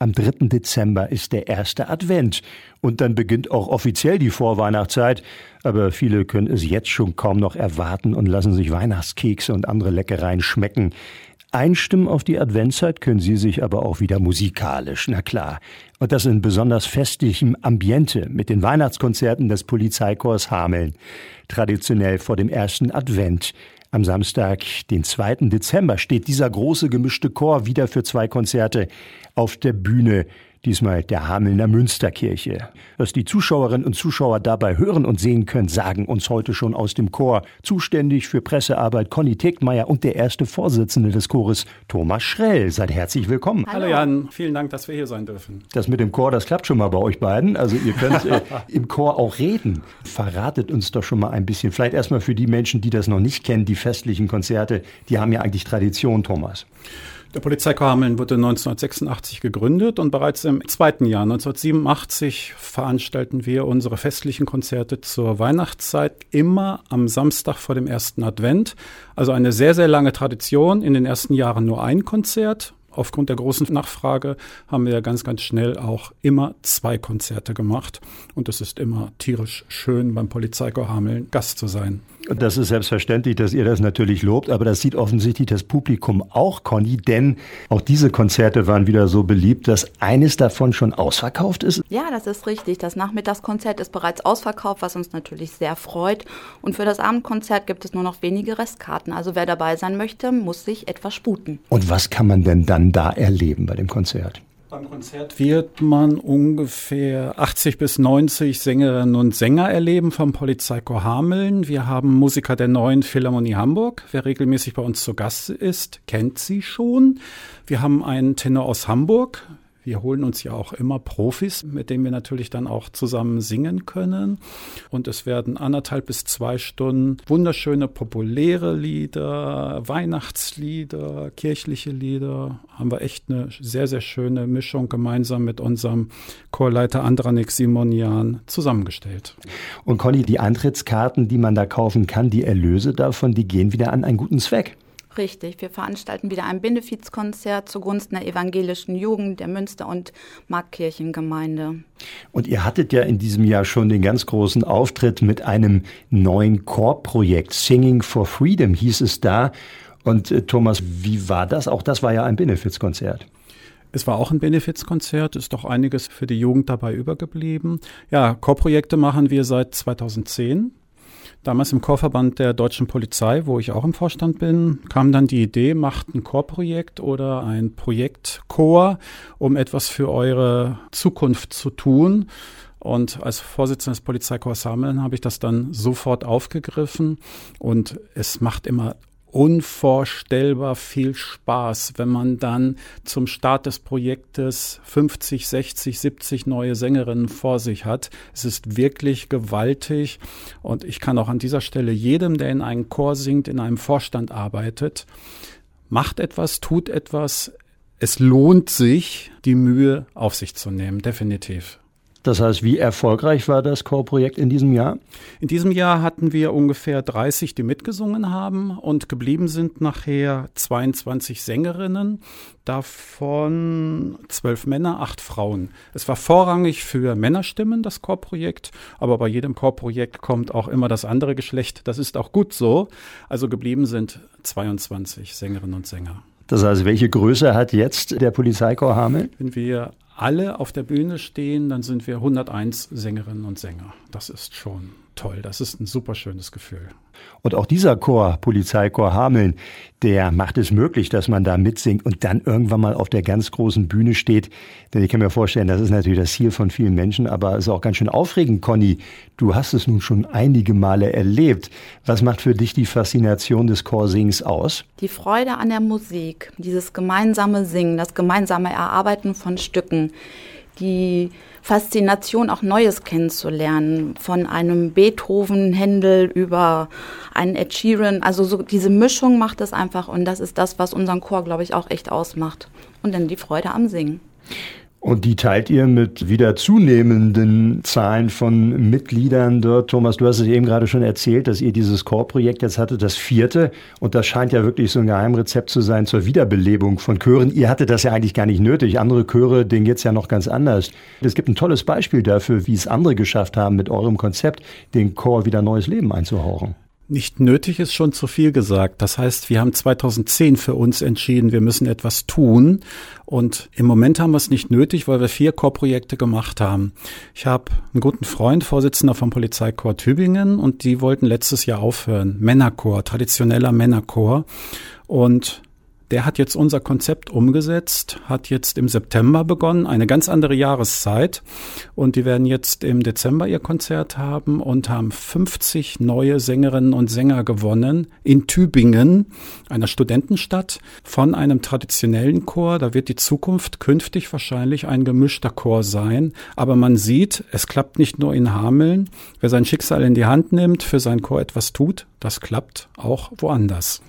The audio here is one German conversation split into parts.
Am 3. Dezember ist der erste Advent und dann beginnt auch offiziell die Vorweihnachtszeit. Aber viele können es jetzt schon kaum noch erwarten und lassen sich Weihnachtskekse und andere Leckereien schmecken. Einstimmen auf die Adventszeit können Sie sich aber auch wieder musikalisch, na klar. Und das in besonders festlichem Ambiente mit den Weihnachtskonzerten des Polizeikorps Hameln. Traditionell vor dem ersten Advent. Am Samstag, den 2. Dezember, steht dieser große gemischte Chor wieder für zwei Konzerte auf der Bühne diesmal der Hamelner Münsterkirche. Was die Zuschauerinnen und Zuschauer dabei hören und sehen können, sagen uns heute schon aus dem Chor. Zuständig für Pressearbeit Conny Tegtmeier und der erste Vorsitzende des Chores, Thomas Schrell. Seid herzlich willkommen. Hallo Jan, vielen Dank, dass wir hier sein dürfen. Das mit dem Chor, das klappt schon mal bei euch beiden. Also ihr könnt äh, im Chor auch reden. Verratet uns doch schon mal ein bisschen. Vielleicht erstmal für die Menschen, die das noch nicht kennen, die festlichen Konzerte, die haben ja eigentlich Tradition, Thomas. Der Polizeikorps Hameln wurde 1986 gegründet und bereits im zweiten Jahr, 1987, veranstalten wir unsere festlichen Konzerte zur Weihnachtszeit immer am Samstag vor dem ersten Advent. Also eine sehr, sehr lange Tradition. In den ersten Jahren nur ein Konzert aufgrund der großen Nachfrage haben wir ganz, ganz schnell auch immer zwei Konzerte gemacht. Und es ist immer tierisch schön, beim Polizeikorps Hameln Gast zu sein. Das ist selbstverständlich, dass ihr das natürlich lobt, aber das sieht offensichtlich das Publikum auch, Conny, denn auch diese Konzerte waren wieder so beliebt, dass eines davon schon ausverkauft ist. Ja, das ist richtig. Das Nachmittagskonzert ist bereits ausverkauft, was uns natürlich sehr freut. Und für das Abendkonzert gibt es nur noch wenige Restkarten. Also wer dabei sein möchte, muss sich etwas sputen. Und was kann man denn dann da erleben bei dem Konzert? Beim Konzert wird man ungefähr 80 bis 90 Sängerinnen und Sänger erleben vom Polizeichor Hameln. Wir haben Musiker der neuen Philharmonie Hamburg. Wer regelmäßig bei uns zu Gast ist, kennt sie schon. Wir haben einen Tenor aus Hamburg. Wir holen uns ja auch immer Profis, mit denen wir natürlich dann auch zusammen singen können. Und es werden anderthalb bis zwei Stunden wunderschöne populäre Lieder, Weihnachtslieder, kirchliche Lieder. Haben wir echt eine sehr, sehr schöne Mischung gemeinsam mit unserem Chorleiter Andranik Simonian zusammengestellt. Und Conny, die Eintrittskarten, die man da kaufen kann, die Erlöse davon, die gehen wieder an einen guten Zweck. Richtig, wir veranstalten wieder ein Benefizkonzert zugunsten der evangelischen Jugend der Münster- und Markkirchengemeinde. Und ihr hattet ja in diesem Jahr schon den ganz großen Auftritt mit einem neuen Chorprojekt. Singing for Freedom hieß es da. Und äh, Thomas, wie war das? Auch das war ja ein Benefizkonzert. Es war auch ein Benefizkonzert, ist doch einiges für die Jugend dabei übergeblieben. Ja, Chorprojekte machen wir seit 2010. Damals im Chorverband der deutschen Polizei, wo ich auch im Vorstand bin, kam dann die Idee, macht ein Chorprojekt oder ein Projektchor, um etwas für eure Zukunft zu tun. Und als Vorsitzender des Polizeikorps Sammeln habe ich das dann sofort aufgegriffen. Und es macht immer unvorstellbar viel Spaß, wenn man dann zum Start des Projektes 50, 60, 70 neue Sängerinnen vor sich hat. Es ist wirklich gewaltig und ich kann auch an dieser Stelle jedem, der in einem Chor singt, in einem Vorstand arbeitet, macht etwas, tut etwas. Es lohnt sich, die Mühe auf sich zu nehmen, definitiv. Das heißt, wie erfolgreich war das Chorprojekt in diesem Jahr? In diesem Jahr hatten wir ungefähr 30, die mitgesungen haben und geblieben sind nachher 22 Sängerinnen, davon zwölf Männer, acht Frauen. Es war vorrangig für Männerstimmen, das Chorprojekt, aber bei jedem Chorprojekt kommt auch immer das andere Geschlecht. Das ist auch gut so. Also geblieben sind 22 Sängerinnen und Sänger. Das heißt, welche Größe hat jetzt der Polizeichor Hameln? Wenn wir alle auf der Bühne stehen, dann sind wir 101 Sängerinnen und Sänger. Das ist schon toll. Das ist ein super schönes Gefühl. Und auch dieser Chor, Polizeichor Hameln, der macht es möglich, dass man da mitsingt und dann irgendwann mal auf der ganz großen Bühne steht. Denn ich kann mir vorstellen, das ist natürlich das Ziel von vielen Menschen, aber es ist auch ganz schön aufregend, Conny. Du hast es nun schon einige Male erlebt. Was macht für dich die Faszination des Chorsings aus? Die Freude an der Musik, dieses gemeinsame Singen, das gemeinsame Erarbeiten von Stücken, die Faszination, auch Neues kennenzulernen, von einem Beethoven, Händel über einen Ed Sheeran. Also so diese Mischung macht es einfach und das ist das, was unseren Chor, glaube ich, auch echt ausmacht. Und dann die Freude am Singen. Und die teilt ihr mit wieder zunehmenden Zahlen von Mitgliedern dort. Thomas, du hast es eben gerade schon erzählt, dass ihr dieses Chorprojekt jetzt hattet, das vierte. Und das scheint ja wirklich so ein Geheimrezept zu sein zur Wiederbelebung von Chören. Ihr hattet das ja eigentlich gar nicht nötig. Andere Chöre, denen geht's ja noch ganz anders. Es gibt ein tolles Beispiel dafür, wie es andere geschafft haben, mit eurem Konzept den Chor wieder neues Leben einzuhauchen. Nicht nötig ist schon zu viel gesagt. Das heißt, wir haben 2010 für uns entschieden, wir müssen etwas tun. Und im Moment haben wir es nicht nötig, weil wir vier Chorprojekte gemacht haben. Ich habe einen guten Freund, Vorsitzender vom Polizeichor Tübingen, und die wollten letztes Jahr aufhören. Männerchor, traditioneller Männerchor. Und der hat jetzt unser Konzept umgesetzt, hat jetzt im September begonnen, eine ganz andere Jahreszeit. Und die werden jetzt im Dezember ihr Konzert haben und haben 50 neue Sängerinnen und Sänger gewonnen in Tübingen, einer Studentenstadt, von einem traditionellen Chor. Da wird die Zukunft künftig wahrscheinlich ein gemischter Chor sein. Aber man sieht, es klappt nicht nur in Hameln. Wer sein Schicksal in die Hand nimmt, für sein Chor etwas tut, das klappt auch woanders.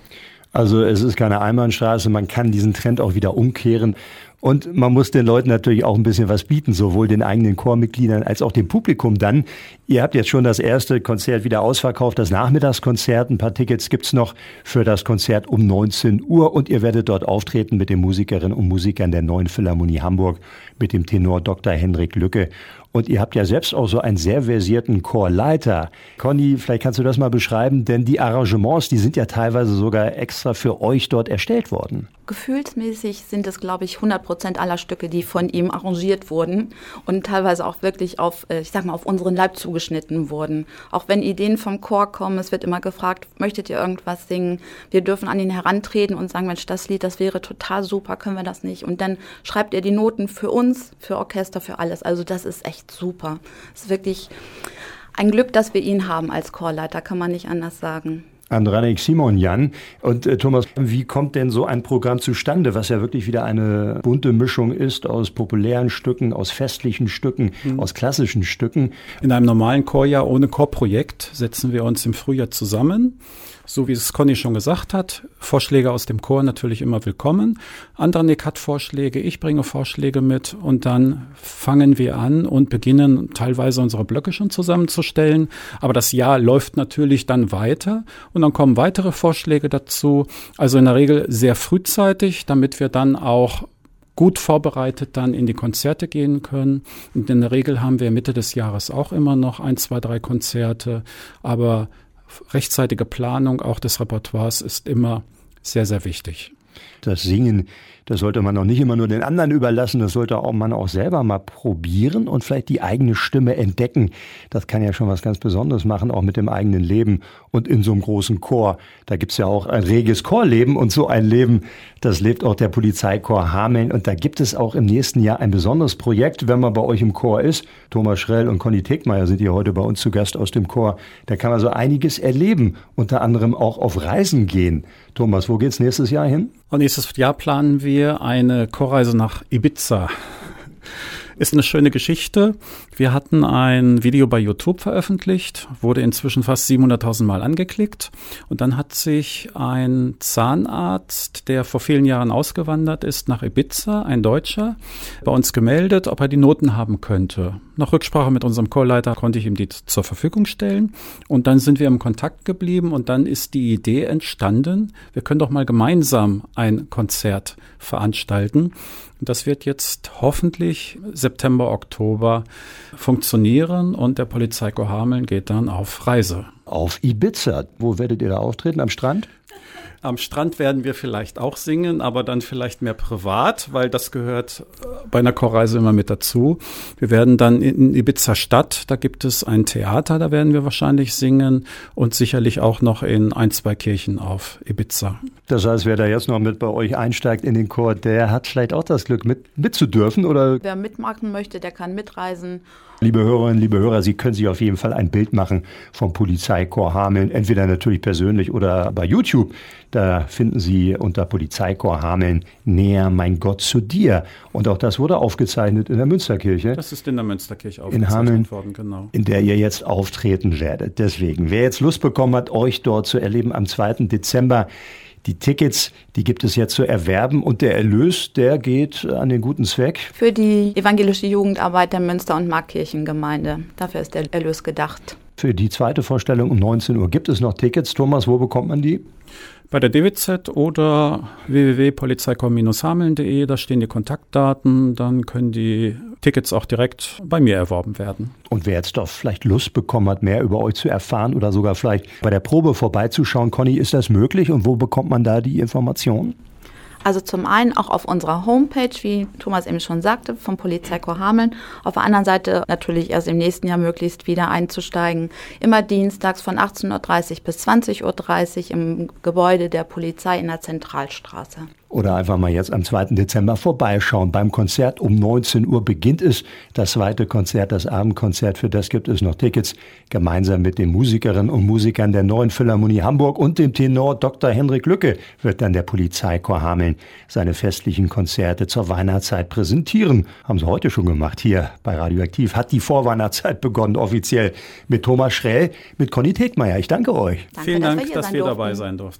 Also es ist keine Einbahnstraße, man kann diesen Trend auch wieder umkehren. Und man muss den Leuten natürlich auch ein bisschen was bieten, sowohl den eigenen Chormitgliedern als auch dem Publikum dann. Ihr habt jetzt schon das erste Konzert wieder ausverkauft, das Nachmittagskonzert. Ein paar Tickets gibt's noch für das Konzert um 19 Uhr und ihr werdet dort auftreten mit den Musikerinnen und Musikern der Neuen Philharmonie Hamburg, mit dem Tenor Dr. Henrik Lücke und ihr habt ja selbst auch so einen sehr versierten Chorleiter. Conny, vielleicht kannst du das mal beschreiben, denn die Arrangements, die sind ja teilweise sogar extra für euch dort erstellt worden. Gefühlsmäßig sind es, glaube ich, 100 Prozent aller Stücke, die von ihm arrangiert wurden und teilweise auch wirklich auf, äh, ich sag mal, auf unseren Leib zugeschnitten wurden. Auch wenn Ideen vom Chor kommen, es wird immer gefragt, möchtet ihr irgendwas singen? Wir dürfen an ihn herantreten und sagen, Mensch, das Lied, das wäre total super, können wir das nicht? Und dann schreibt er die Noten für uns, für Orchester, für alles. Also das ist echt echt super. Es ist wirklich ein Glück, dass wir ihn haben als Chorleiter, kann man nicht anders sagen. Andranik Simon Jan. Und äh, Thomas, wie kommt denn so ein Programm zustande, was ja wirklich wieder eine bunte Mischung ist aus populären Stücken, aus festlichen Stücken, mhm. aus klassischen Stücken? In einem normalen Chorjahr ohne Chorprojekt setzen wir uns im Frühjahr zusammen so wie es Conny schon gesagt hat, Vorschläge aus dem Chor natürlich immer willkommen. Andranik hat Vorschläge, ich bringe Vorschläge mit und dann fangen wir an und beginnen teilweise unsere Blöcke schon zusammenzustellen. Aber das Jahr läuft natürlich dann weiter und dann kommen weitere Vorschläge dazu. Also in der Regel sehr frühzeitig, damit wir dann auch gut vorbereitet dann in die Konzerte gehen können. Und in der Regel haben wir Mitte des Jahres auch immer noch ein, zwei, drei Konzerte. Aber rechtzeitige Planung auch des Repertoires ist immer sehr, sehr wichtig. Das Singen das sollte man auch nicht immer nur den anderen überlassen, das sollte auch man auch selber mal probieren und vielleicht die eigene Stimme entdecken. Das kann ja schon was ganz Besonderes machen, auch mit dem eigenen Leben und in so einem großen Chor. Da gibt's ja auch ein reges Chorleben und so ein Leben, das lebt auch der Polizeichor Hameln. Und da gibt es auch im nächsten Jahr ein besonderes Projekt, wenn man bei euch im Chor ist. Thomas Schrell und Conny Tegmeier sind hier heute bei uns zu Gast aus dem Chor. Da kann man so einiges erleben, unter anderem auch auf Reisen gehen. Thomas, wo geht's nächstes Jahr hin? Und nächstes Jahr planen wir eine Chorreise nach Ibiza. Ist eine schöne Geschichte. Wir hatten ein Video bei YouTube veröffentlicht, wurde inzwischen fast 700.000 Mal angeklickt. Und dann hat sich ein Zahnarzt, der vor vielen Jahren ausgewandert ist nach Ibiza, ein Deutscher, bei uns gemeldet, ob er die Noten haben könnte. Nach Rücksprache mit unserem Chorleiter konnte ich ihm die zur Verfügung stellen. Und dann sind wir im Kontakt geblieben und dann ist die Idee entstanden, wir können doch mal gemeinsam ein Konzert veranstalten. Das wird jetzt hoffentlich September, Oktober funktionieren und der Polizeikorps Hameln geht dann auf Reise. Auf Ibiza. Wo werdet ihr da auftreten? Am Strand? Am Strand werden wir vielleicht auch singen, aber dann vielleicht mehr privat, weil das gehört äh, bei einer Chorreise immer mit dazu. Wir werden dann in Ibiza Stadt, da gibt es ein Theater, da werden wir wahrscheinlich singen und sicherlich auch noch in ein, zwei Kirchen auf Ibiza. Das heißt, wer da jetzt noch mit bei euch einsteigt in den Chor, der hat vielleicht auch das Glück, mit, mitzudürfen, oder? Wer mitmachen möchte, der kann mitreisen. Liebe Hörerinnen, liebe Hörer, Sie können sich auf jeden Fall ein Bild machen vom Polizeikorps Hameln, entweder natürlich persönlich oder bei YouTube. Da finden Sie unter Polizeikorps Hameln näher mein Gott zu dir. Und auch das wurde aufgezeichnet in der Münsterkirche. Das ist in der Münsterkirche aufgezeichnet in Hameln, worden, genau. In der ihr jetzt auftreten werdet. Deswegen, wer jetzt Lust bekommen hat, euch dort zu erleben am 2. Dezember, Die Tickets, die gibt es jetzt zu erwerben und der Erlös, der geht an den guten Zweck. Für die evangelische Jugendarbeit der Münster- und Markkirchengemeinde. Dafür ist der Erlös gedacht. Für die zweite Vorstellung um 19 Uhr gibt es noch Tickets. Thomas, wo bekommt man die? Bei der DWZ oder www.polizeikorps-hameln.de, da stehen die Kontaktdaten, dann können die Tickets auch direkt bei mir erworben werden. Und wer jetzt doch vielleicht Lust bekommen hat, mehr über euch zu erfahren oder sogar vielleicht bei der Probe vorbeizuschauen, Conny, ist das möglich und wo bekommt man da die Informationen? Also zum einen auch auf unserer Homepage, wie Thomas eben schon sagte, vom Polizeikorps Hameln. Auf der anderen Seite natürlich erst im nächsten Jahr möglichst wieder einzusteigen. Immer dienstags von 18.30 Uhr bis 20.30 Uhr im Gebäude der Polizei in der Zentralstraße. Oder einfach mal jetzt am 2. Dezember vorbeischauen. Beim Konzert um 19 Uhr beginnt es. Das zweite Konzert, das Abendkonzert, für das gibt es noch Tickets. Gemeinsam mit den Musikerinnen und Musikern der Neuen Philharmonie Hamburg und dem Tenor Dr. Henrik Lücke wird dann der Polizeichor Hameln seine festlichen Konzerte zur Weihnachtszeit präsentieren. Haben sie heute schon gemacht hier bei Radioaktiv. Hat die Vorweihnachtszeit begonnen, offiziell mit Thomas Schrell, mit Conny Tegmeier. Ich danke euch. Danke, Vielen Dank, dass wir, dass wir dabei sein durften.